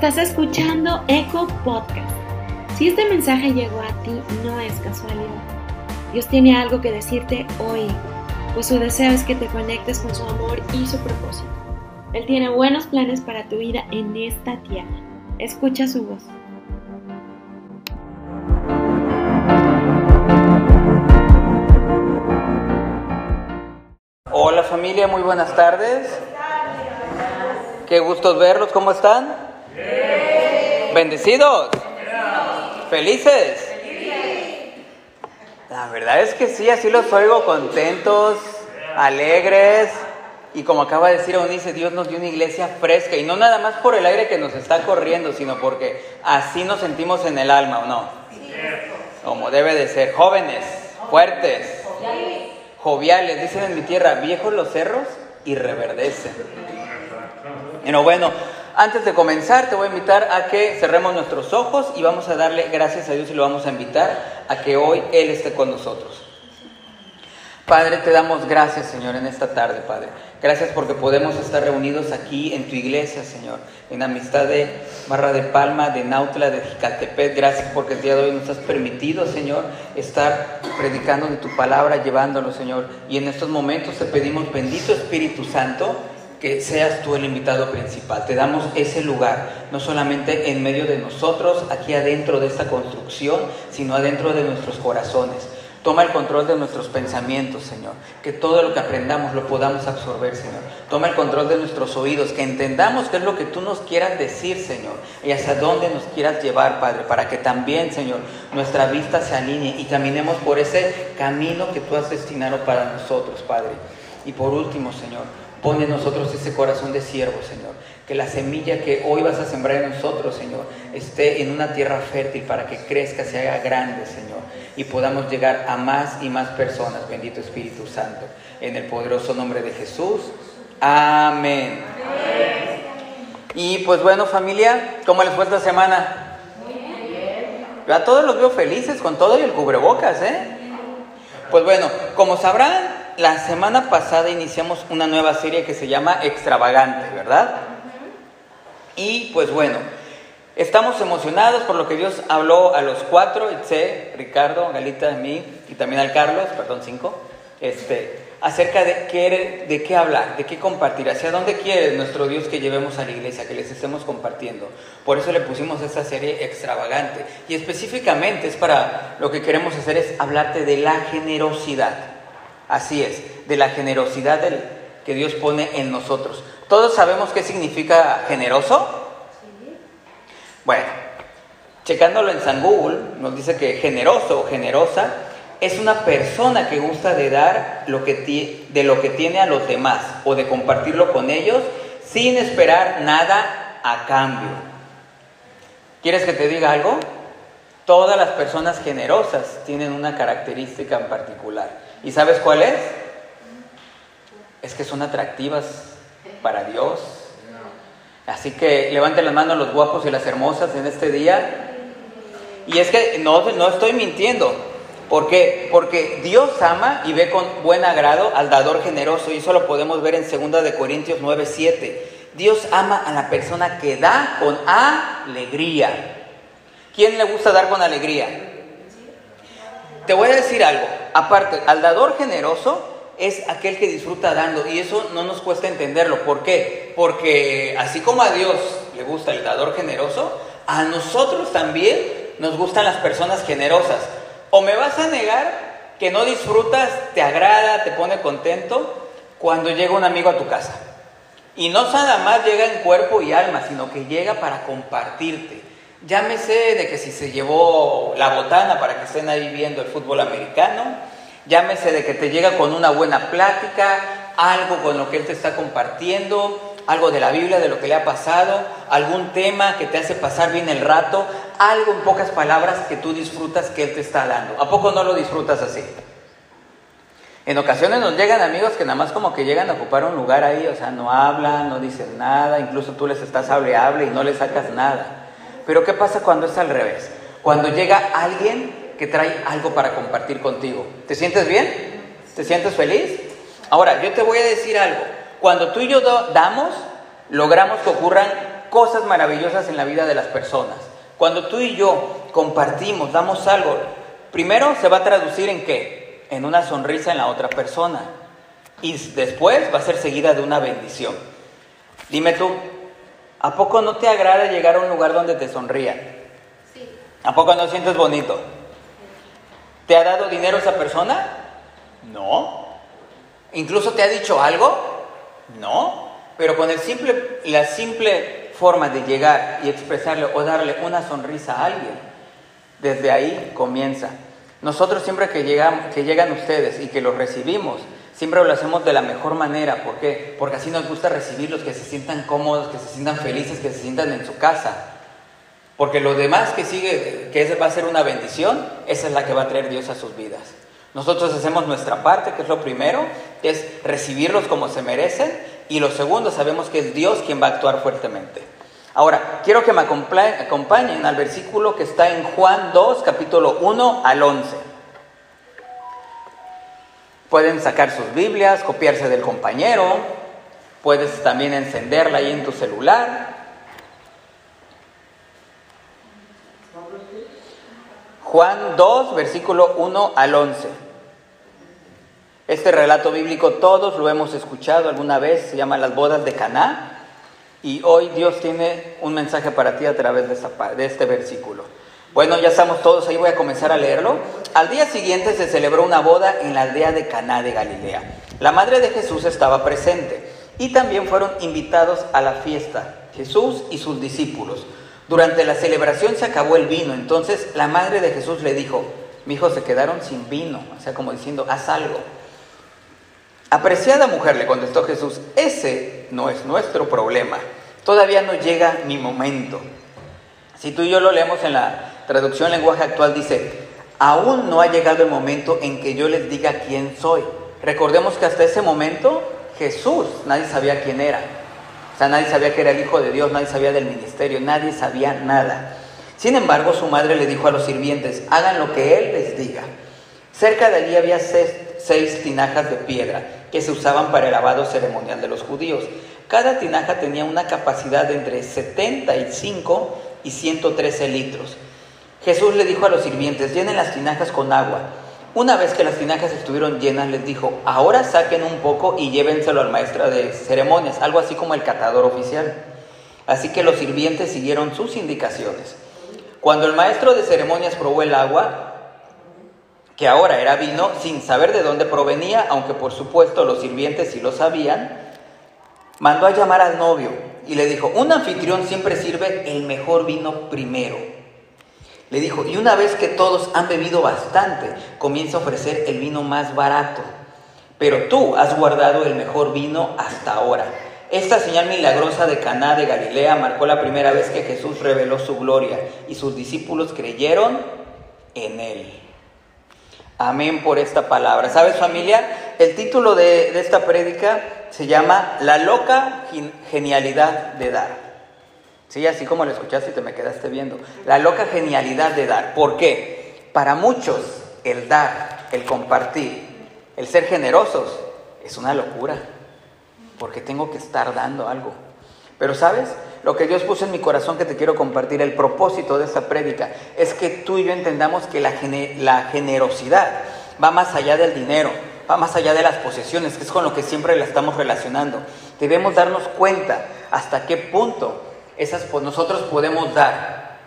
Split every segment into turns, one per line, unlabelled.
Estás escuchando Eco Podcast. Si este mensaje llegó a ti, no es casualidad. Dios tiene algo que decirte hoy, pues su deseo es que te conectes con su amor y su propósito. Él tiene buenos planes para tu vida en esta tierra. Escucha su voz.
Hola familia, muy buenas tardes. Qué gustos verlos, ¿cómo están? ¿Bendecidos? ¿Felices? La verdad es que sí, así los oigo contentos, alegres. Y como acaba de decir Eunice, Dios nos dio una iglesia fresca. Y no nada más por el aire que nos está corriendo, sino porque así nos sentimos en el alma, ¿o no? Como debe de ser. Jóvenes, fuertes, joviales. Dicen en mi tierra, viejos los cerros y reverdecen. Pero bueno, antes de comenzar, te voy a invitar a que cerremos nuestros ojos y vamos a darle gracias a Dios y lo vamos a invitar a que hoy Él esté con nosotros. Padre, te damos gracias, Señor, en esta tarde, Padre. Gracias porque podemos estar reunidos aquí en tu iglesia, Señor, en amistad de Barra de Palma, de Nautla, de Jicatepec. Gracias porque el día de hoy nos has permitido, Señor, estar predicando de tu palabra, llevándolo, Señor. Y en estos momentos te pedimos, bendito Espíritu Santo, que seas tú el invitado principal. Te damos ese lugar, no solamente en medio de nosotros, aquí adentro de esta construcción, sino adentro de nuestros corazones. Toma el control de nuestros pensamientos, Señor. Que todo lo que aprendamos lo podamos absorber, Señor. Toma el control de nuestros oídos, que entendamos qué es lo que tú nos quieras decir, Señor, y hacia dónde nos quieras llevar, Padre, para que también, Señor, nuestra vista se alinee y caminemos por ese camino que tú has destinado para nosotros, Padre. Y por último, Señor, Pone en nosotros ese corazón de siervo, Señor. Que la semilla que hoy vas a sembrar en nosotros, Señor, esté en una tierra fértil para que crezca, se haga grande, Señor. Y podamos llegar a más y más personas, bendito Espíritu Santo. En el poderoso nombre de Jesús. Amén. Y pues bueno, familia, ¿cómo les fue esta semana? Yo a todos los veo felices con todo y el cubrebocas, ¿eh? Pues bueno, como sabrán, la semana pasada iniciamos una nueva serie que se llama Extravagante, ¿verdad? Y pues bueno, estamos emocionados por lo que Dios habló a los cuatro, Itze, Ricardo, Galita, a mí y también al Carlos, perdón, cinco, este, acerca de qué, de qué hablar, de qué compartir, hacia dónde quiere nuestro Dios que llevemos a la iglesia, que les estemos compartiendo. Por eso le pusimos esta serie extravagante. Y específicamente es para lo que queremos hacer es hablarte de la generosidad. Así es, de la generosidad que Dios pone en nosotros. ¿Todos sabemos qué significa generoso? Bueno, checándolo en San Google, nos dice que generoso o generosa es una persona que gusta de dar lo que de lo que tiene a los demás o de compartirlo con ellos sin esperar nada a cambio. ¿Quieres que te diga algo? Todas las personas generosas tienen una característica en particular. ¿Y sabes cuál es? Es que son atractivas para Dios. Así que levanten las manos los guapos y las hermosas en este día. Y es que no, no estoy mintiendo. ¿Por qué? Porque Dios ama y ve con buen agrado al dador generoso. Y eso lo podemos ver en 2 de Corintios 9, 7. Dios ama a la persona que da con alegría. ¿Quién le gusta dar con alegría? Te voy a decir algo. Aparte, al dador generoso es aquel que disfruta dando y eso no nos cuesta entenderlo. ¿Por qué? Porque así como a Dios le gusta el dador generoso, a nosotros también nos gustan las personas generosas. O me vas a negar que no disfrutas, te agrada, te pone contento cuando llega un amigo a tu casa. Y no nada más llega en cuerpo y alma, sino que llega para compartirte. Llámese de que si se llevó la botana para que estén ahí viendo el fútbol americano, llámese de que te llega con una buena plática, algo con lo que él te está compartiendo, algo de la Biblia, de lo que le ha pasado, algún tema que te hace pasar bien el rato, algo en pocas palabras que tú disfrutas que él te está dando. ¿A poco no lo disfrutas así? En ocasiones nos llegan amigos que nada más como que llegan a ocupar un lugar ahí, o sea, no hablan, no dicen nada, incluso tú les estás hable, hable y no les sacas nada. Pero ¿qué pasa cuando es al revés? Cuando llega alguien que trae algo para compartir contigo. ¿Te sientes bien? ¿Te sientes feliz? Ahora, yo te voy a decir algo. Cuando tú y yo damos, logramos que ocurran cosas maravillosas en la vida de las personas. Cuando tú y yo compartimos, damos algo, primero se va a traducir en qué? En una sonrisa en la otra persona. Y después va a ser seguida de una bendición. Dime tú, ¿a poco no te agrada llegar a un lugar donde te sonrían? Sí. ¿A poco no sientes bonito? ¿Te ha dado dinero esa persona? No. ¿Incluso te ha dicho algo? No. Pero con el simple, la simple forma de llegar y expresarle o darle una sonrisa a alguien, desde ahí comienza. Nosotros siempre que, llegan, que llegan ustedes y que los recibimos, siempre lo hacemos de la mejor manera. ¿Por qué? Porque así nos gusta recibirlos, que se sientan cómodos, que se sientan felices, que se sientan en su casa. Porque lo demás que sigue, que va a ser una bendición, esa es la que va a traer Dios a sus vidas. Nosotros hacemos nuestra parte, que es lo primero, es recibirlos como se merecen, y lo segundo, sabemos que es Dios quien va a actuar fuertemente. Ahora, quiero que me acompañen al versículo que está en Juan 2, capítulo 1 al 11. Pueden sacar sus Biblias, copiarse del compañero, puedes también encenderla ahí en tu celular Juan 2, versículo 1 al 11. Este relato bíblico todos lo hemos escuchado alguna vez, se llama las bodas de Caná, y hoy Dios tiene un mensaje para ti a través de, de este versículo. Bueno, ya estamos todos ahí, voy a comenzar a leerlo. Al día siguiente se celebró una boda en la aldea de Caná de Galilea. La madre de Jesús estaba presente y también fueron invitados a la fiesta Jesús y sus discípulos. Durante la celebración se acabó el vino, entonces la madre de Jesús le dijo, mi hijo se quedaron sin vino, o sea, como diciendo, haz algo. Apreciada mujer, le contestó Jesús, ese no es nuestro problema, todavía no llega mi momento. Si tú y yo lo leemos en la traducción lenguaje actual, dice, aún no ha llegado el momento en que yo les diga quién soy. Recordemos que hasta ese momento Jesús, nadie sabía quién era. O sea, nadie sabía que era el Hijo de Dios, nadie sabía del ministerio, nadie sabía nada. Sin embargo, su madre le dijo a los sirvientes, hagan lo que él les diga. Cerca de allí había seis, tinajas de piedra que se usaban para el lavado ceremonial de los judíos. Cada tinaja tenía una capacidad de entre 75 y 113 litros. Jesús le dijo a los sirvientes, llenen las tinajas con agua. Una vez que las tinajas estuvieron llenas, les dijo, ahora saquen un poco y llévenselo al maestro de ceremonias, algo así como el catador oficial. Así que los sirvientes siguieron sus indicaciones. Cuando el maestro de ceremonias probó el agua, que ahora era vino, sin saber de dónde provenía, aunque por supuesto los sirvientes sí lo sabían, mandó a llamar al novio y le dijo, un anfitrión siempre sirve el mejor vino primero. Le dijo, y una vez que todos han bebido bastante, comienza a ofrecer el vino más barato. Pero tú has guardado el mejor vino hasta ahora. Esta señal milagrosa de Caná de Galilea marcó la primera vez que Jesús reveló su gloria y sus discípulos creyeron en él. Amén por esta palabra. ¿Sabes familia? El título de, esta prédica se llama La loca genialidad de dar. Sí, así como lo escuchaste y te me quedaste viendo. La loca genialidad de dar. ¿Por qué? Para muchos el dar, el compartir, el ser generosos es una locura. Porque tengo que estar dando algo. Pero sabes, lo que Dios puso en mi corazón que te quiero compartir, el propósito de esta prédica, es que tú y yo entendamos que la, la generosidad va más allá del dinero, va más allá de las posesiones, que es con lo que siempre la estamos relacionando. Debemos darnos cuenta hasta qué punto esas pues, nosotros podemos dar.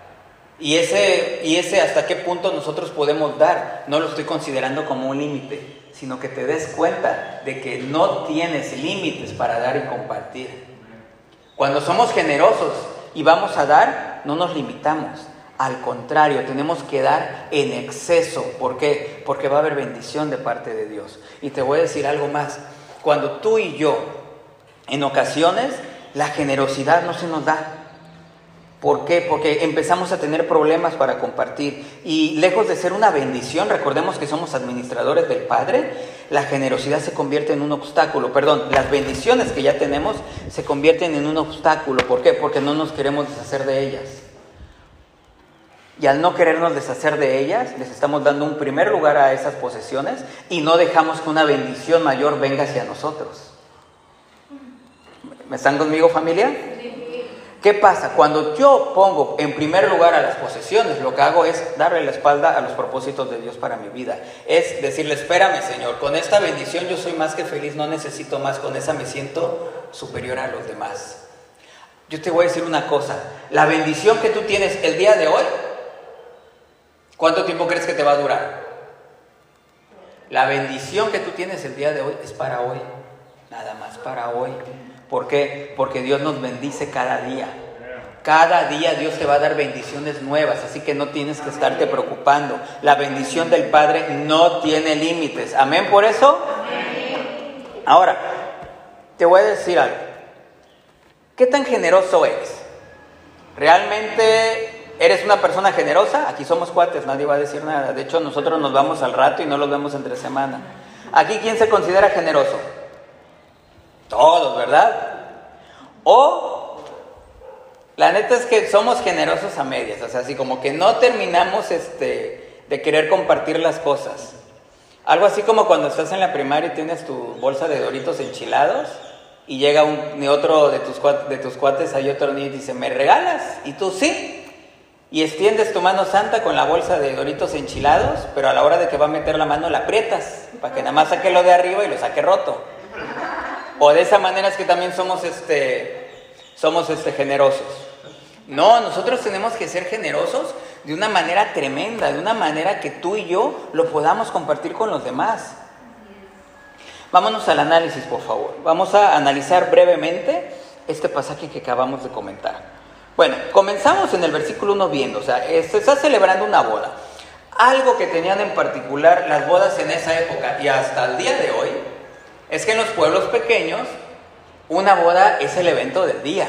Y ese, y ese hasta qué punto nosotros podemos dar, no lo estoy considerando como un límite, sino que te des cuenta de que no tienes límites para dar y compartir. Cuando somos generosos y vamos a dar, no nos limitamos. Al contrario, tenemos que dar en exceso. ¿Por qué? Porque va a haber bendición de parte de Dios. Y te voy a decir algo más. Cuando tú y yo, en ocasiones, la generosidad no se nos da. ¿Por qué? Porque empezamos a tener problemas para compartir. Y lejos de ser una bendición, recordemos que somos administradores del Padre, la generosidad se convierte en un obstáculo. Perdón, las bendiciones que ya tenemos se convierten en un obstáculo. ¿Por qué? Porque no nos queremos deshacer de ellas. Y al no querernos deshacer de ellas, les estamos dando un primer lugar a esas posesiones y no dejamos que una bendición mayor venga hacia nosotros. ¿Me están conmigo familia? ¿Qué pasa? Cuando yo pongo en primer lugar a las posesiones, lo que hago es darle la espalda a los propósitos de Dios para mi vida. Es decirle, espérame Señor, con esta bendición yo soy más que feliz, no necesito más, con esa me siento superior a los demás. Yo te voy a decir una cosa, la bendición que tú tienes el día de hoy, ¿cuánto tiempo crees que te va a durar? La bendición que tú tienes el día de hoy es para hoy, nada más para hoy. ¿Por qué? Porque Dios nos bendice cada día. Cada día Dios te va a dar bendiciones nuevas, así que no tienes que estarte preocupando. La bendición del Padre no tiene límites. Amén por eso. Ahora, te voy a decir algo. ¿Qué tan generoso eres? ¿Realmente eres una persona generosa? Aquí somos cuates, nadie va a decir nada. De hecho, nosotros nos vamos al rato y no los vemos entre semana. Aquí, ¿quién se considera generoso? Todos, ¿verdad? O la neta es que somos generosos a medias, o sea, así como que no terminamos este, de querer compartir las cosas. Algo así como cuando estás en la primaria y tienes tu bolsa de doritos enchilados y llega un, otro de tus, de tus cuates, hay otro niño y dice, ¿me regalas? Y tú sí. Y extiendes tu mano santa con la bolsa de doritos enchilados, pero a la hora de que va a meter la mano la aprietas, para que nada más saque lo de arriba y lo saque roto. O de esa manera es que también somos, este, somos este, generosos. No, nosotros tenemos que ser generosos de una manera tremenda, de una manera que tú y yo lo podamos compartir con los demás. Vámonos al análisis, por favor. Vamos a analizar brevemente este pasaje que acabamos de comentar. Bueno, comenzamos en el versículo 1 viendo, o sea, se está celebrando una boda. Algo que tenían en particular las bodas en esa época y hasta el día de hoy es que en los pueblos pequeños una boda es el evento del día.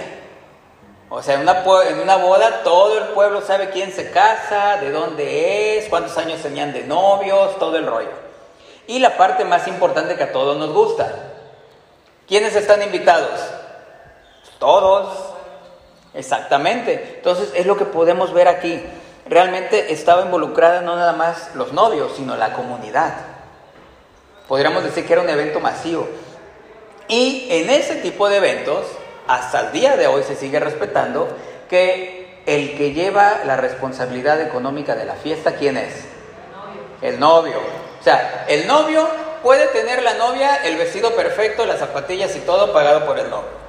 O sea, en una, boda todo el pueblo sabe quién se casa, de dónde es, cuántos años tenían de novios, todo el rollo. Y la parte más importante que a todos nos gusta. ¿Quiénes están invitados? Todos. Exactamente. Entonces es lo que podemos ver aquí. Realmente estaba involucrada no nada más los novios, sino la comunidad. Podríamos decir que era un evento masivo. Y en ese tipo de eventos, hasta el día de hoy se sigue respetando que el que lleva la responsabilidad económica de la fiesta, ¿quién es? El novio. O sea, el novio puede tener la novia el vestido perfecto, las zapatillas y todo pagado por el novio.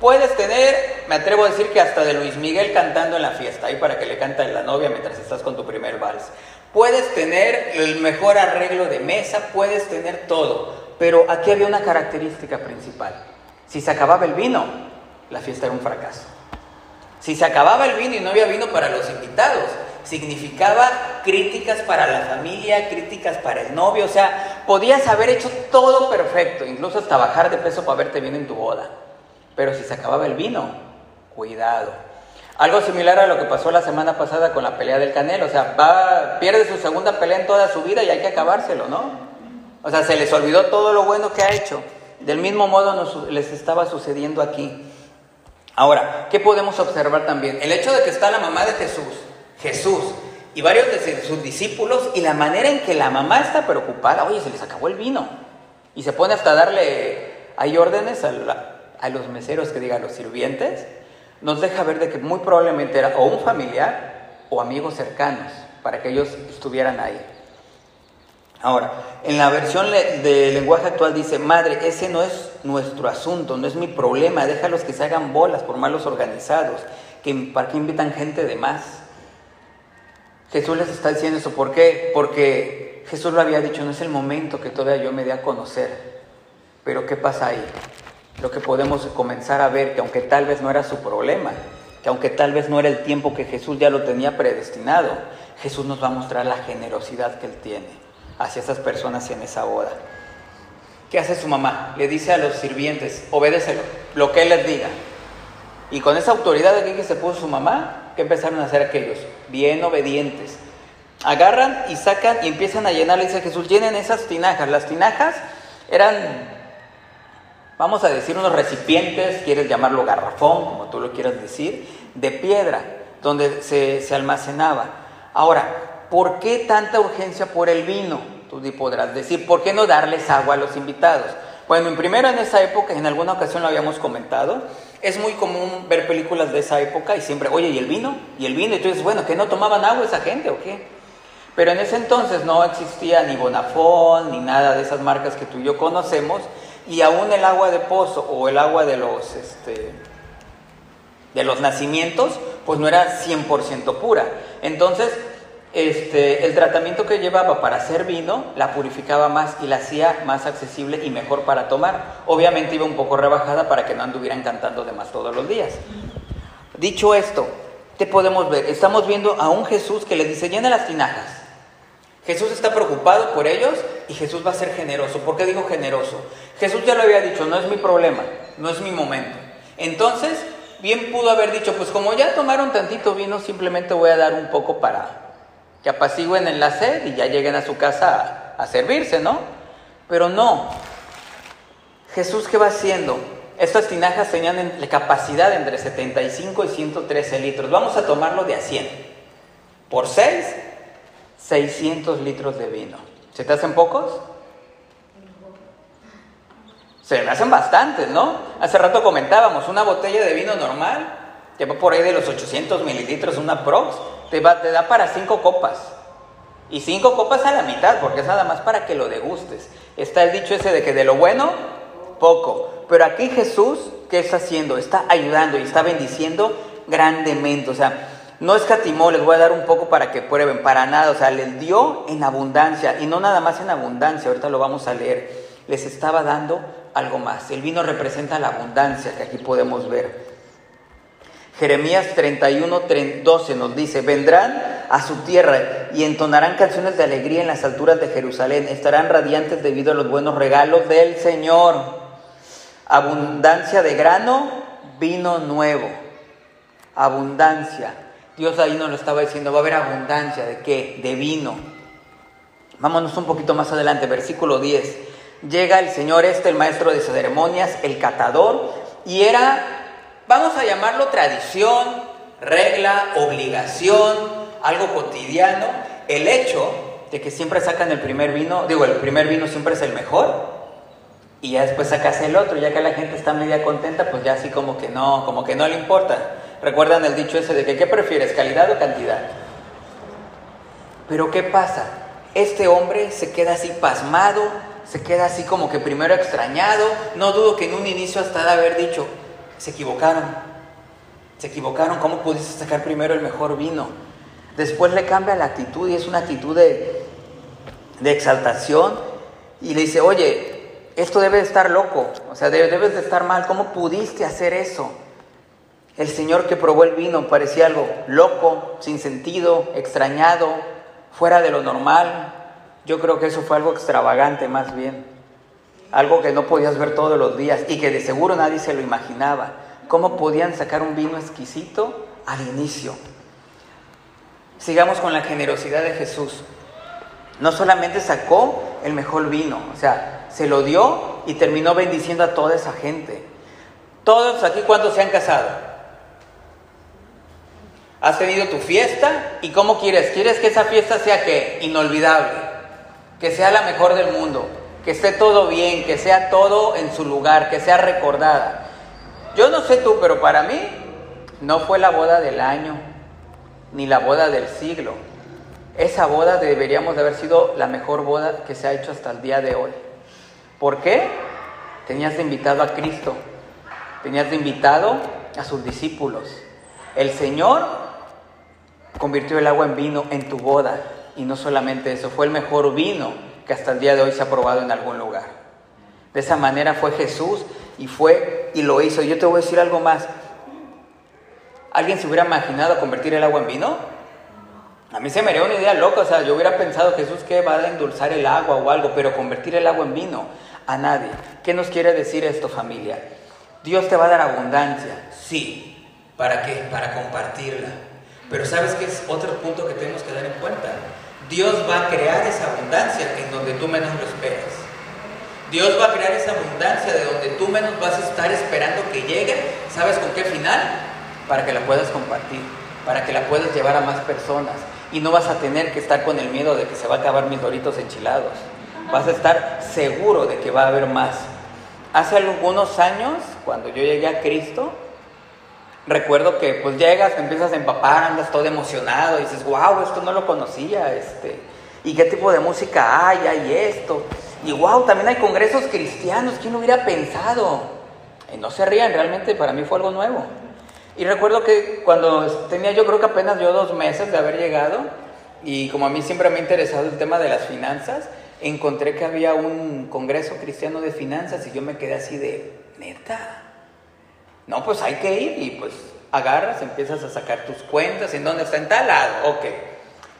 Puedes tener, me atrevo a decir que hasta de Luis Miguel cantando en la fiesta, ahí para que le canta la novia mientras estás con tu primer vals. Puedes tener el mejor arreglo de mesa, puedes tener todo, pero aquí había una característica principal. Si se acababa el vino, la fiesta era un fracaso. Si se acababa el vino y no había vino para los invitados, significaba críticas para la familia, críticas para el novio, o sea, podías haber hecho todo perfecto, incluso hasta bajar de peso para verte bien en tu boda. Pero si se acababa el vino, cuidado. Algo similar a lo que pasó la semana pasada con la pelea del Canelo. O sea, va, pierde su segunda pelea en toda su vida y hay que acabárselo, ¿no? O sea, se les olvidó todo lo bueno que ha hecho. Del mismo modo nos, les estaba sucediendo aquí. Ahora, ¿qué podemos observar también? El hecho de que está la mamá de Jesús, Jesús, y varios de sus discípulos, y la manera en que la mamá está preocupada, oye, se les acabó el vino. Y se pone hasta darle, hay órdenes a, a los meseros que digan los sirvientes, nos deja ver de que muy probablemente era o un familiar o amigos cercanos para que ellos estuvieran ahí. Ahora, en la versión de lenguaje actual dice, madre, ese no es nuestro asunto, no es mi problema, déjalos que se hagan bolas por malos organizados, que, ¿para qué invitan gente de más? Jesús les está diciendo eso, ¿por qué? Porque Jesús lo había dicho, no es el momento que todavía yo me dé a conocer, pero ¿qué pasa ahí? Lo que podemos comenzar a ver que aunque tal vez no era su problema, que aunque tal vez no era el tiempo que Jesús ya lo tenía predestinado, Jesús nos va a mostrar la generosidad que Él tiene hacia esas personas en esa boda. ¿Qué hace su mamá? Le dice a los sirvientes, obedécelo, lo que Él les diga. Y con esa autoridad aquí que se puso su mamá, ¿qué empezaron a hacer aquellos? Bien obedientes. Agarran y sacan y empiezan a llenar, le dice Jesús, llenen esas tinajas. Las tinajas eran vamos a decir unos recipientes, quieres llamarlo garrafón, como tú lo quieras decir, de piedra, donde se, almacenaba. Ahora, ¿por qué tanta urgencia por el vino? Tú podrás decir, ¿por qué no darles agua a los invitados? Bueno, en primero en esa época, en alguna ocasión lo habíamos comentado, es muy común ver películas de esa época y siempre, oye, ¿y el vino? ¿Y el vino? Y tú dices, bueno, ¿que no tomaban agua esa gente o qué? Pero en ese entonces no existía ni Bonafón ni nada de esas marcas que tú y yo conocemos y aún el agua de pozo o el agua de los, este, de los nacimientos, pues no era 100% pura. Entonces, este, el tratamiento que llevaba para hacer vino la purificaba más y la hacía más accesible y mejor para tomar. Obviamente iba un poco rebajada para que no anduvieran cantando de más todos los días. Dicho esto, te podemos ver, estamos viendo a un Jesús que le dice, llena las tinajas. Jesús está preocupado por ellos y Jesús va a ser generoso. ¿Por qué digo generoso? Jesús ya lo había dicho, no es mi problema, no es mi momento. Entonces, bien pudo haber dicho, pues como ya tomaron tantito vino, simplemente voy a dar un poco para, que apacigüen en la sed y ya lleguen a su casa a, servirse, ¿no? Pero no. Jesús, ¿qué va haciendo? Estas tinajas tenían la capacidad entre 75 y 113 litros. Vamos a tomarlo de a 100. Por 6, 600 litros de vino. ¿Se te hacen pocos? Se me hacen bastantes, ¿no? Hace rato comentábamos, una botella de vino normal, que va por ahí de los 800 mililitros, una prox, te, da para cinco copas. Y cinco copas a la mitad, porque es nada más para que lo degustes. Está el dicho ese de que de lo bueno, poco. Pero aquí Jesús, ¿qué está haciendo? Está ayudando y está bendiciendo grandemente. O sea, no escatimó, les voy a dar un poco para que prueben, para nada. O sea, les dio en abundancia. Y no nada más en abundancia, ahorita lo vamos a leer. Les estaba dando algo más. El vino representa la abundancia que aquí podemos ver. Jeremías 31, 12 nos dice, vendrán a su tierra y entonarán canciones de alegría en las alturas de Jerusalén, estarán radiantes debido a los buenos regalos del Señor. Abundancia de grano, vino nuevo. Abundancia. Dios ahí nos lo estaba diciendo, va a haber abundancia de qué? De vino. Vámonos un poquito más adelante, versículo 10. Llega el Señor este, el maestro de ceremonias, el catador, y era vamos a llamarlo tradición, regla, obligación, algo cotidiano, el hecho de que siempre sacan el primer vino, digo, el primer vino siempre es el mejor, y ya después sacas el otro, ya que la gente está media contenta, pues ya así como que no, como que no le importa. Recuerdan el dicho ese de que ¿qué prefieres, calidad o cantidad? Pero ¿qué pasa? Este hombre se queda así pasmado, se queda así como que primero extrañado, no dudo que en un inicio hasta de haber dicho, se equivocaron. Se equivocaron. ¿Cómo pudiste sacar primero el mejor vino? Después le cambia la actitud y es una actitud de, de exaltación. Y le dice, oye, esto debe de estar loco. O sea, debes de estar mal. ¿Cómo pudiste hacer eso? El señor que probó el vino parecía algo loco, sin sentido, extrañado, fuera de lo normal. Yo creo que eso fue algo extravagante más bien algo que no podías ver todos los días y que de seguro nadie se lo imaginaba. ¿Cómo podían sacar un vino exquisito al inicio? Sigamos con la generosidad de Jesús. No solamente sacó el mejor vino, o sea, se lo dio y terminó bendiciendo a toda esa gente. Todos aquí, ¿cuántos se han casado? Has tenido tu fiesta y ¿cómo quieres? ¿Quieres que esa fiesta sea que inolvidable? Que sea la mejor del mundo, que esté todo bien, que sea todo en su lugar, que sea recordada. Yo no sé tú, pero para mí no fue la boda del año, ni la boda del siglo. Esa boda deberíamos de haber sido la mejor boda que se ha hecho hasta el día de hoy. ¿Por qué? Tenías de invitado a Cristo, tenías de invitado a sus discípulos. El Señor convirtió el agua en vino en tu boda. Y no solamente eso, fue el mejor vino que hasta el día de hoy se ha probado en algún lugar. De esa manera fue Jesús y fue y lo hizo. Yo te voy a decir algo más. ¿Alguien se hubiera imaginado convertir el agua en vino? A mí se me haría una idea loca, o sea, yo hubiera pensado Jesús que va a endulzar el agua o algo, pero convertir el agua en vino, a nadie. ¿Qué nos quiere decir esto familia? Dios te va a dar abundancia, sí. ¿Para qué? Para compartirla. Pero ¿sabes qué es otro punto que tenemos que dar en cuenta? Dios va a crear esa abundancia en donde tú menos lo esperas. Dios va a crear esa abundancia de donde tú menos vas a estar esperando que llegue. ¿Sabes con qué final? Para que la puedas compartir, para que la puedas llevar a más personas. Y no vas a tener que estar con el miedo de que se va a acabar mis doritos enchilados. Vas a estar seguro de que va a haber más. Hace algunos años, cuando yo llegué a Cristo, recuerdo que pues llegas, te empiezas a empapar, andas todo emocionado, y dices, wow, esto no lo conocía, este, y qué tipo de música hay, hay esto, y wow, también hay congresos cristianos, ¿quién lo hubiera pensado? Y no se rían, realmente para mí fue algo nuevo. Y recuerdo que cuando tenía yo creo que apenas yo dos meses de haber llegado, y como a mí siempre me ha interesado el tema de las finanzas, encontré que había un congreso cristiano de finanzas y yo me quedé así de, neta, no, pues hay que ir y pues agarras, empiezas a sacar tus cuentas, ¿en dónde está? En tal lado, ok.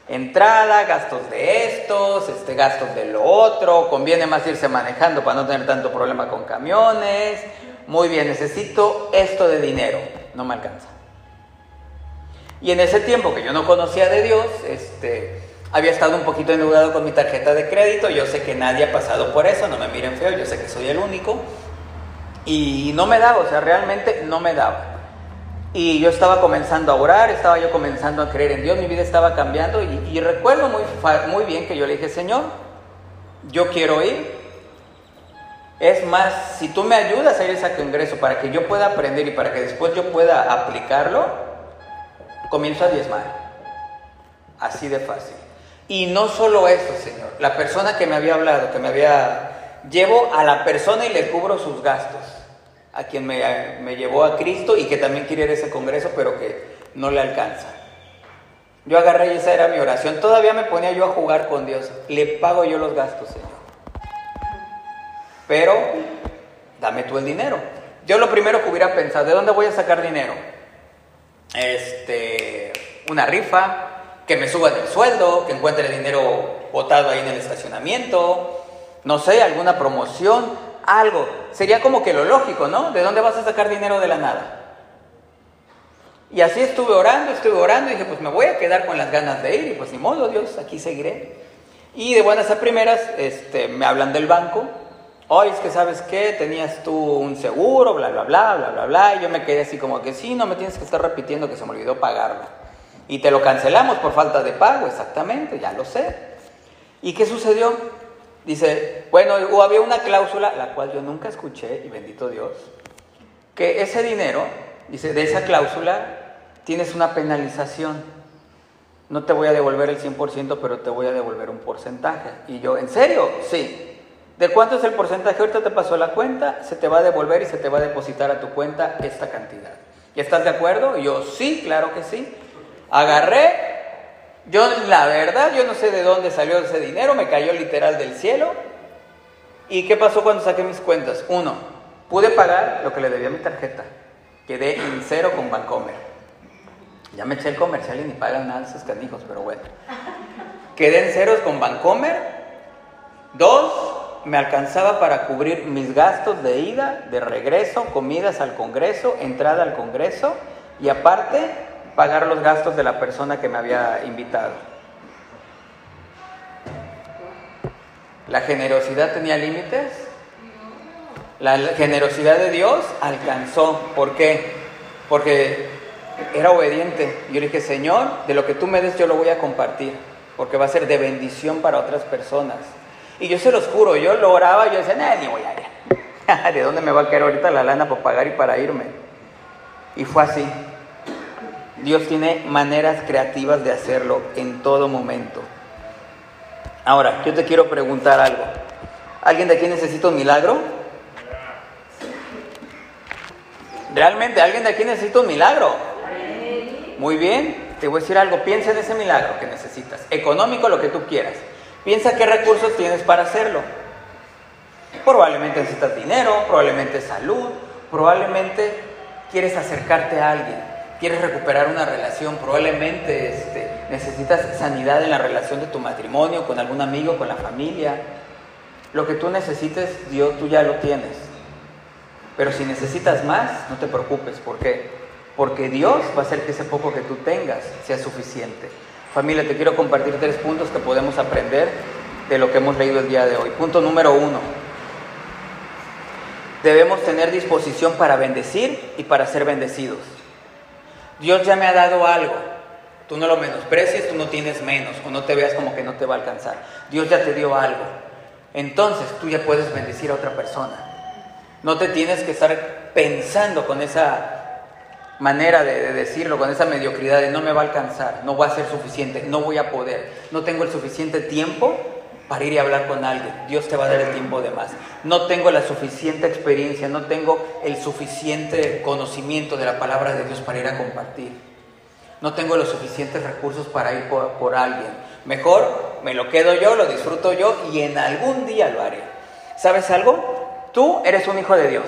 Entrada, gastos de estos, este, gastos de lo otro, conviene más irse manejando para no tener tanto problema con camiones. Muy bien, necesito esto de dinero, no me alcanza. Y en ese tiempo que yo no conocía de Dios, este, había estado un poquito endeudado con mi tarjeta de crédito, yo sé que nadie ha pasado por eso, no me miren feo, yo sé que soy el único. Y no me daba, o sea, realmente no me daba. Y yo estaba comenzando a orar, estaba yo comenzando a creer en Dios, mi vida estaba cambiando y, recuerdo muy, muy bien que yo le dije, Señor, yo quiero ir. Es más, si tú me ayudas a ir a ese congreso para que yo pueda aprender y para que después yo pueda aplicarlo, comienzo a diezmar. Así de fácil. Y no solo eso, Señor. La persona que me había hablado, que me había... Llevo a la persona y le cubro sus gastos a quien me, llevó a Cristo y que también quiere ir a ese congreso, pero que no le alcanza. Yo agarré y esa era mi oración. Todavía me ponía yo a jugar con Dios. Le pago yo los gastos, Señor. Pero dame tú el dinero. Yo lo primero que hubiera pensado, ¿de dónde voy a sacar dinero? Este, una rifa, que me suban el sueldo, que encuentre el dinero botado ahí en el estacionamiento, no sé, alguna promoción algo. Sería como que lo lógico, ¿no? ¿De dónde vas a sacar dinero de la nada? Y así estuve orando, estuve orando y dije, pues me voy a quedar con las ganas de ir y pues ni modo, Dios, aquí seguiré. Y de buenas a primeras este, me hablan del banco. Oye, es que sabes qué, tenías tú un seguro, bla, bla, bla, bla, bla, bla. Y yo me quedé así como que sí, no me tienes que estar repitiendo que se me olvidó pagarlo. Y te lo cancelamos por falta de pago, exactamente, ya lo sé. ¿Y qué sucedió? Dice, bueno, había una cláusula, la cual yo nunca escuché, y bendito Dios, que ese dinero, dice, de esa cláusula tienes una penalización. No te voy a devolver el 100%, pero te voy a devolver un porcentaje. Y yo, ¿en serio? Sí. ¿De cuánto es el porcentaje? Ahorita te pasó la cuenta, se te va a devolver y se te va a depositar a tu cuenta esta cantidad. ¿Y estás de acuerdo? Y yo, sí, claro que sí. Agarré, yo, la verdad, yo no sé de dónde salió ese dinero, me cayó literal del cielo. ¿Y qué pasó cuando saqué mis cuentas? Uno, pude pagar lo que le debía a mi tarjeta. Quedé en cero con Bancomer. Ya me eché el comercial y ni pagan nada esos canijos, pero bueno. Quedé en ceros con Bancomer. Dos, me alcanzaba para cubrir mis gastos de ida, de regreso, comidas al Congreso, entrada al Congreso y aparte pagar los gastos de la persona que me había invitado. ¿La generosidad tenía límites? La generosidad de Dios alcanzó. ¿Por qué? Porque era obediente. Yo le dije, Señor, de lo que tú me des yo lo voy a compartir, porque va a ser de bendición para otras personas. Y yo se los juro, yo lo oraba, yo decía, ni voy a ir. ¿De dónde me va a caer ahorita la lana para pagar y para irme? Y fue así. Dios tiene maneras creativas de hacerlo en todo momento. Ahora, yo te quiero preguntar algo. ¿Alguien de aquí necesita un milagro? ¿Realmente alguien de aquí necesita un milagro? Muy bien, te voy a decir algo. Piensa en ese milagro que necesitas. Económico, lo que tú quieras. Piensa qué recursos tienes para hacerlo. Probablemente necesitas dinero, probablemente salud, probablemente quieres acercarte a alguien quieres recuperar una relación, probablemente este, necesitas sanidad en la relación de tu matrimonio, con algún amigo, con la familia. Lo que tú necesites, Dios, tú ya lo tienes. Pero si necesitas más, no te preocupes. ¿Por qué? Porque Dios va a hacer que ese poco que tú tengas sea suficiente. Familia, te quiero compartir tres puntos que podemos aprender de lo que hemos leído el día de hoy. Punto número uno. Debemos tener disposición para bendecir y para ser bendecidos. Dios ya me ha dado algo. Tú no lo menosprecies, tú no tienes menos o no te veas como que no te va a alcanzar. Dios ya te dio algo. Entonces tú ya puedes bendecir a otra persona. No te tienes que estar pensando con esa manera de, decirlo, con esa mediocridad de no me va a alcanzar, no va a ser suficiente, no voy a poder, no tengo el suficiente tiempo para ir y hablar con alguien. Dios te va a dar el tiempo de más. No tengo la suficiente experiencia, no tengo el suficiente conocimiento de la palabra de Dios para ir a compartir. No tengo los suficientes recursos para ir por, por alguien. Mejor me lo quedo yo, lo disfruto yo y en algún día lo haré. ¿Sabes algo? Tú eres un hijo de Dios.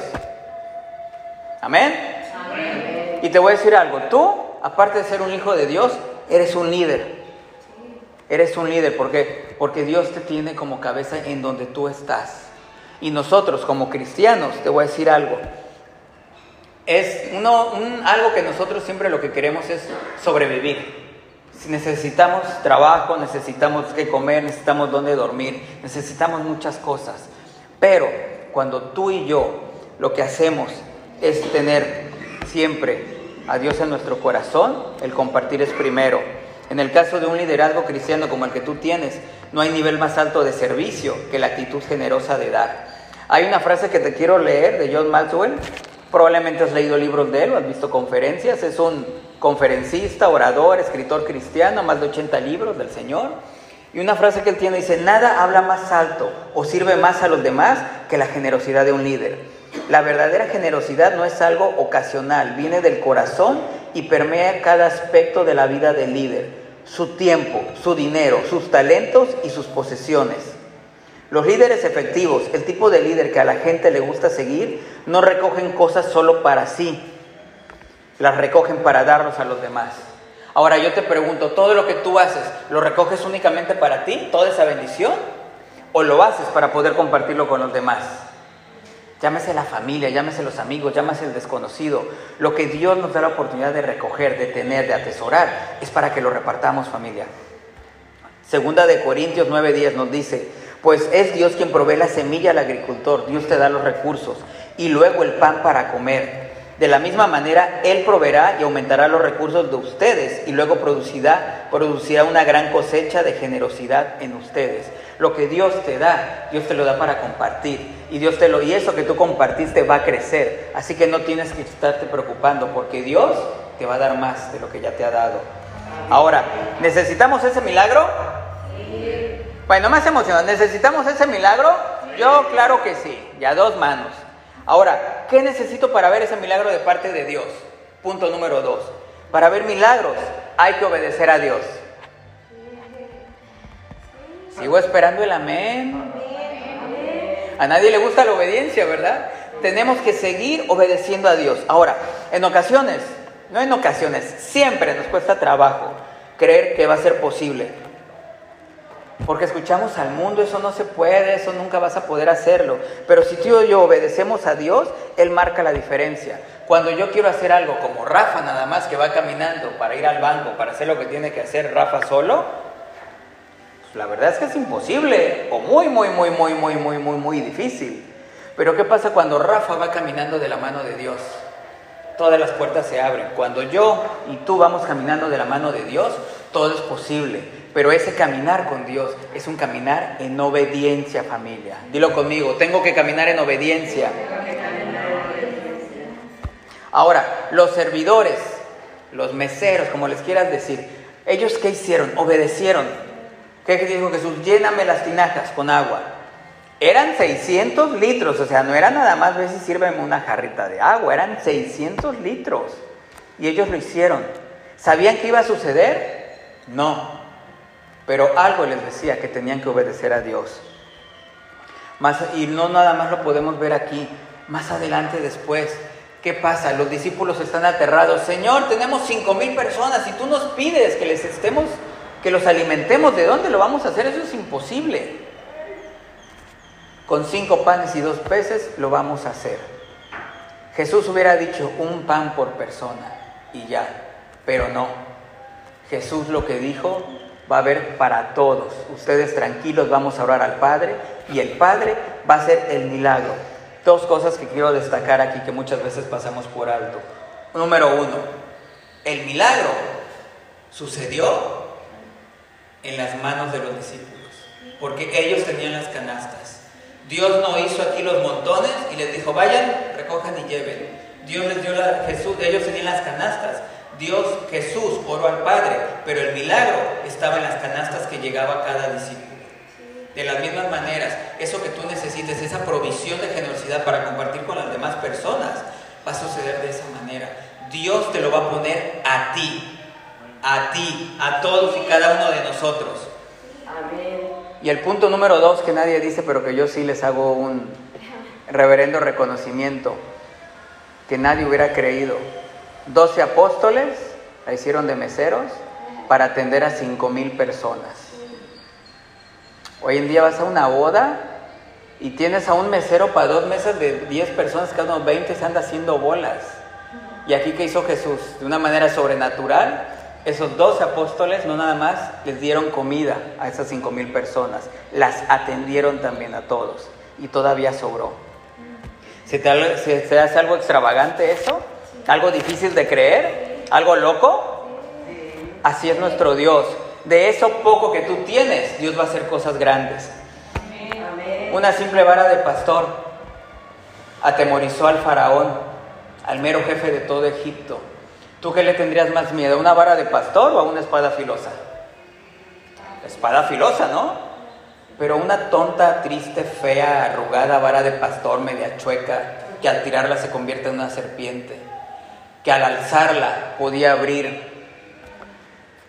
Amén. Amén. Y te voy a decir algo. Tú, aparte de ser un hijo de Dios, eres un líder. Eres un líder, ¿por qué? Porque Dios te tiene como cabeza en donde tú estás. Y nosotros como cristianos, te voy a decir algo, es uno, algo que nosotros siempre lo que queremos es sobrevivir. Si necesitamos trabajo, necesitamos que comer, necesitamos dónde dormir, necesitamos muchas cosas. Pero cuando tú y yo lo que hacemos es tener siempre a Dios en nuestro corazón, el compartir es primero. En el caso de un liderazgo cristiano como el que tú tienes, no hay nivel más alto de servicio que la actitud generosa de dar. Hay una frase que te quiero leer de John Maxwell. Probablemente has leído libros de él o has visto conferencias. Es un conferencista, orador, escritor cristiano, más de 80 libros del Señor. Y una frase que él tiene dice, nada habla más alto o sirve más a los demás que la generosidad de un líder. La verdadera generosidad no es algo ocasional, viene del corazón y permea cada aspecto de la vida del líder, su tiempo, su dinero, sus talentos y sus posesiones. Los líderes efectivos, el tipo de líder que a la gente le gusta seguir, no recogen cosas solo para sí, las recogen para darlos a los demás. Ahora yo te pregunto, ¿todo lo que tú haces lo recoges únicamente para ti, toda esa bendición? ¿O lo haces para poder compartirlo con los demás? Llámese la familia, llámese los amigos, llámese el desconocido. Lo que Dios nos da la oportunidad de recoger, de tener, de atesorar, es para que lo repartamos familia. Segunda de Corintios 9:10 nos dice, pues es Dios quien provee la semilla al agricultor, Dios te da los recursos y luego el pan para comer. De la misma manera, Él proveerá y aumentará los recursos de ustedes y luego producirá, producirá una gran cosecha de generosidad en ustedes. Lo que Dios te da, Dios te lo da para compartir. Y Dios te lo y eso que tú compartiste va a crecer. Así que no tienes que estarte preocupando porque Dios te va a dar más de lo que ya te ha dado. Ahora, ¿necesitamos ese milagro? Bueno, más emocionado. ¿Necesitamos ese milagro? Yo claro que sí, ya dos manos. Ahora, ¿qué necesito para ver ese milagro de parte de Dios? Punto número dos. Para ver milagros hay que obedecer a Dios. Sigo esperando el amén. A nadie le gusta la obediencia, ¿verdad? Tenemos que seguir obedeciendo a Dios. Ahora, en ocasiones, no en ocasiones, siempre nos cuesta trabajo creer que va a ser posible. Porque escuchamos al mundo, eso no se puede, eso nunca vas a poder hacerlo. Pero si tú y yo obedecemos a Dios, Él marca la diferencia. Cuando yo quiero hacer algo como Rafa nada más que va caminando para ir al banco, para hacer lo que tiene que hacer Rafa solo, la verdad es que es imposible o muy, muy, muy, muy, muy, muy, muy, muy difícil. Pero ¿qué pasa cuando Rafa va caminando de la mano de Dios? Todas las puertas se abren. Cuando yo y tú vamos caminando de la mano de Dios, todo es posible. Pero ese caminar con Dios es un caminar en obediencia, familia. Dilo conmigo, tengo que caminar en obediencia. Ahora, los servidores, los meseros, como les quieras decir, ellos qué hicieron? Obedecieron. ¿Qué dijo Jesús? Lléname las tinajas con agua. Eran 600 litros, o sea, no era nada más, si sírveme una jarrita de agua, eran 600 litros. Y ellos lo hicieron. ¿Sabían qué iba a suceder? No. Pero algo les decía que tenían que obedecer a Dios. Y no nada más lo podemos ver aquí, más adelante después. ¿Qué pasa? Los discípulos están aterrados. Señor, tenemos cinco mil personas y tú nos pides que les estemos, que los alimentemos. ¿De dónde lo vamos a hacer? Eso es imposible. Con cinco panes y dos peces lo vamos a hacer. Jesús hubiera dicho un pan por persona y ya, pero no. Jesús lo que dijo va a haber para todos. Ustedes tranquilos, vamos a orar al Padre y el Padre va a hacer el milagro. Dos cosas que quiero destacar aquí que muchas veces pasamos por alto. Número uno, el milagro sucedió en las manos de los discípulos, porque ellos tenían las canastas. Dios no hizo aquí los montones y les dijo, vayan, recojan y lleven. Dios les dio la Jesús, ellos tenían las canastas. Dios, Jesús, oró al Padre, pero el milagro estaba en las canastas que llegaba a cada discípulo. De las mismas maneras, eso que tú necesites, esa provisión de generosidad para compartir con las demás personas, va a suceder de esa manera. Dios te lo va a poner a ti, a ti, a todos y cada uno de nosotros. Amén. Y el punto número dos que nadie dice, pero que yo sí les hago un reverendo reconocimiento, que nadie hubiera creído. Doce apóstoles la hicieron de meseros para atender a cinco mil personas. Hoy en día vas a una boda y tienes a un mesero para dos mesas de diez personas, cada uno 20 se anda haciendo bolas. Y aquí que hizo Jesús, de una manera sobrenatural, esos doce apóstoles no nada más les dieron comida a esas cinco mil personas, las atendieron también a todos y todavía sobró. ¿Se se hace algo extravagante eso? ¿Algo difícil de creer? ¿Algo loco? Así es nuestro Dios. De eso poco que tú tienes, Dios va a hacer cosas grandes. Una simple vara de pastor atemorizó al faraón, al mero jefe de todo Egipto. ¿Tú qué le tendrías más miedo? ¿A una vara de pastor o a una espada filosa? Espada filosa, ¿no? Pero una tonta, triste, fea, arrugada vara de pastor media chueca que al tirarla se convierte en una serpiente que al alzarla podía abrir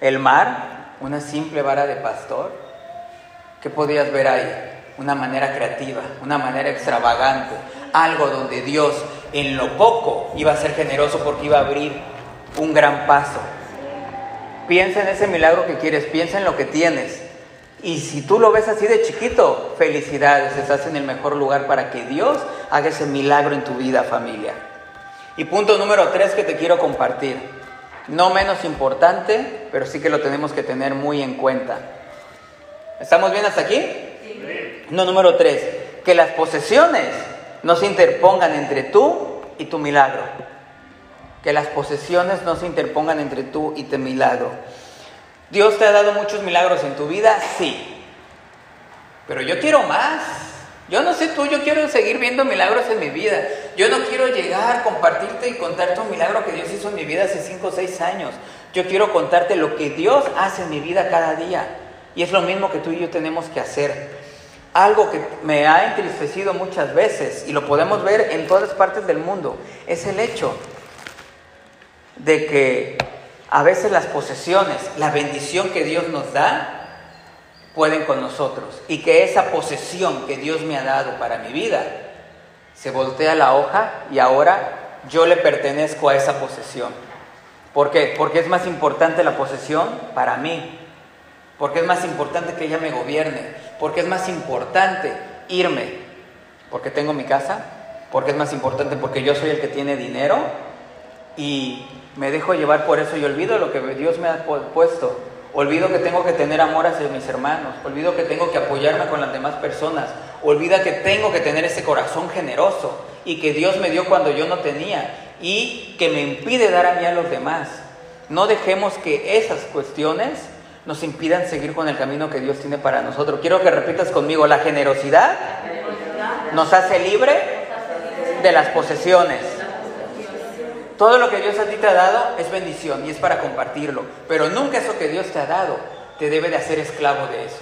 el mar, una simple vara de pastor. ¿Qué podías ver ahí? Una manera creativa, una manera extravagante, algo donde Dios en lo poco iba a ser generoso porque iba a abrir un gran paso. Piensa en ese milagro que quieres, piensa en lo que tienes. Y si tú lo ves así de chiquito, felicidades, estás en el mejor lugar para que Dios haga ese milagro en tu vida, familia. Y punto número tres que te quiero compartir. No menos importante, pero sí que lo tenemos que tener muy en cuenta. ¿Estamos bien hasta aquí? Sí. No, número tres. Que las posesiones no se interpongan entre tú y tu milagro. Que las posesiones no se interpongan entre tú y tu milagro. Dios te ha dado muchos milagros en tu vida, sí. Pero yo quiero más. Yo no sé tú, yo quiero seguir viendo milagros en mi vida. Yo no quiero llegar, compartirte y contarte un milagro que Dios hizo en mi vida hace 5 o 6 años. Yo quiero contarte lo que Dios hace en mi vida cada día. Y es lo mismo que tú y yo tenemos que hacer. Algo que me ha entristecido muchas veces, y lo podemos ver en todas partes del mundo, es el hecho de que a veces las posesiones, la bendición que Dios nos da, pueden con nosotros y que esa posesión que Dios me ha dado para mi vida se voltea la hoja y ahora yo le pertenezco a esa posesión. ¿Por qué? Porque es más importante la posesión para mí. Porque es más importante que ella me gobierne. Porque es más importante irme. Porque tengo mi casa. Porque es más importante porque yo soy el que tiene dinero. Y me dejo llevar por eso y olvido lo que Dios me ha puesto. Olvido que tengo que tener amor hacia mis hermanos. Olvido que tengo que apoyarme con las demás personas. Olvida que tengo que tener ese corazón generoso y que Dios me dio cuando yo no tenía y que me impide dar a mí a los demás. No dejemos que esas cuestiones nos impidan seguir con el camino que Dios tiene para nosotros. Quiero que repitas conmigo, la generosidad nos hace libre de las posesiones. Todo lo que Dios a ti te ha dado es bendición y es para compartirlo, pero nunca eso que Dios te ha dado te debe de hacer esclavo de eso.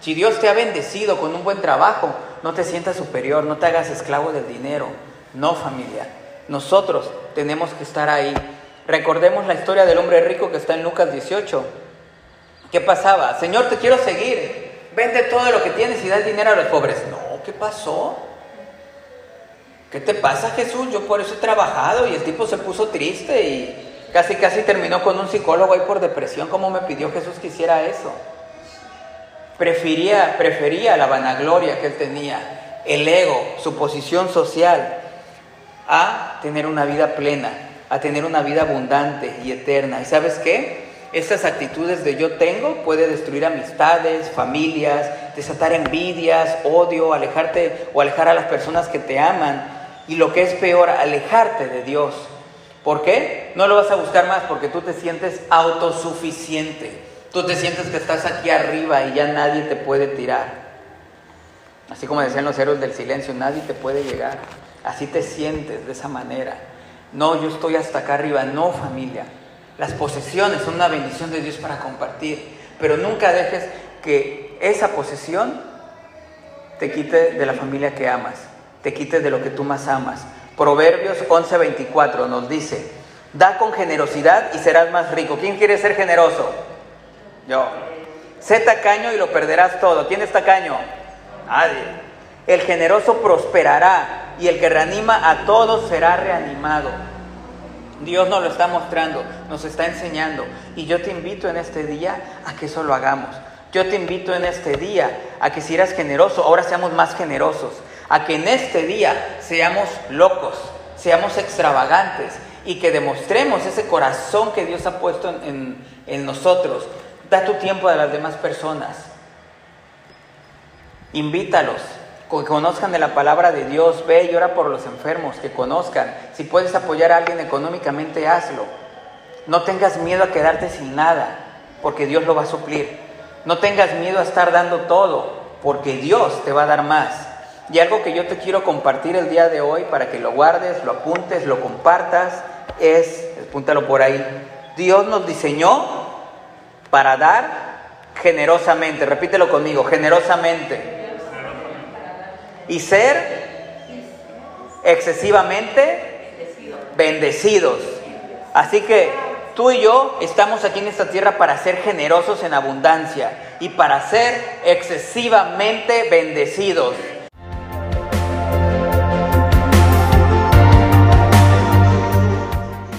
Si Dios te ha bendecido con un buen trabajo, no te sientas superior, no te hagas esclavo del dinero. No familia. Nosotros tenemos que estar ahí. Recordemos la historia del hombre rico que está en Lucas 18. ¿Qué pasaba? Señor, te quiero seguir. Vende todo lo que tienes y da el dinero a los pobres. No, ¿qué pasó? ¿Qué te pasa Jesús? Yo por eso he trabajado y el tipo se puso triste y casi casi terminó con un psicólogo ahí por depresión, ¿cómo me pidió Jesús que hiciera eso? Prefería, prefería la vanagloria que él tenía, el ego, su posición social, a tener una vida plena, a tener una vida abundante y eterna. ¿Y sabes qué? Estas actitudes de yo tengo puede destruir amistades, familias, desatar envidias, odio, alejarte o alejar a las personas que te aman y lo que es peor, alejarte de Dios. ¿Por qué? No lo vas a buscar más porque tú te sientes autosuficiente. Tú te sientes que estás aquí arriba y ya nadie te puede tirar. Así como decían los héroes del silencio, nadie te puede llegar. Así te sientes de esa manera. No, yo estoy hasta acá arriba. No, familia. Las posesiones son una bendición de Dios para compartir. Pero nunca dejes que esa posesión te quite de la familia que amas, te quite de lo que tú más amas. Proverbios 11:24 nos dice, da con generosidad y serás más rico. ¿Quién quiere ser generoso? Yo. Sé tacaño y lo perderás todo. ¿Quién es tacaño? Nadie. El generoso prosperará y el que reanima a todos será reanimado. Dios nos lo está mostrando, nos está enseñando. Y yo te invito en este día a que eso lo hagamos. Yo te invito en este día a que si eras generoso, ahora seamos más generosos. A que en este día seamos locos, seamos extravagantes y que demostremos ese corazón que Dios ha puesto en, en nosotros. Da tu tiempo a las demás personas. Invítalos, que conozcan de la palabra de Dios, ve y ora por los enfermos, que conozcan. Si puedes apoyar a alguien económicamente, hazlo. No tengas miedo a quedarte sin nada, porque Dios lo va a suplir. No tengas miedo a estar dando todo, porque Dios te va a dar más. Y algo que yo te quiero compartir el día de hoy para que lo guardes, lo apuntes, lo compartas, es, apúntalo por ahí, Dios nos diseñó para dar generosamente. Repítelo conmigo, generosamente y ser excesivamente bendecidos. Así que tú y yo estamos aquí en esta tierra para ser generosos en abundancia y para ser excesivamente bendecidos.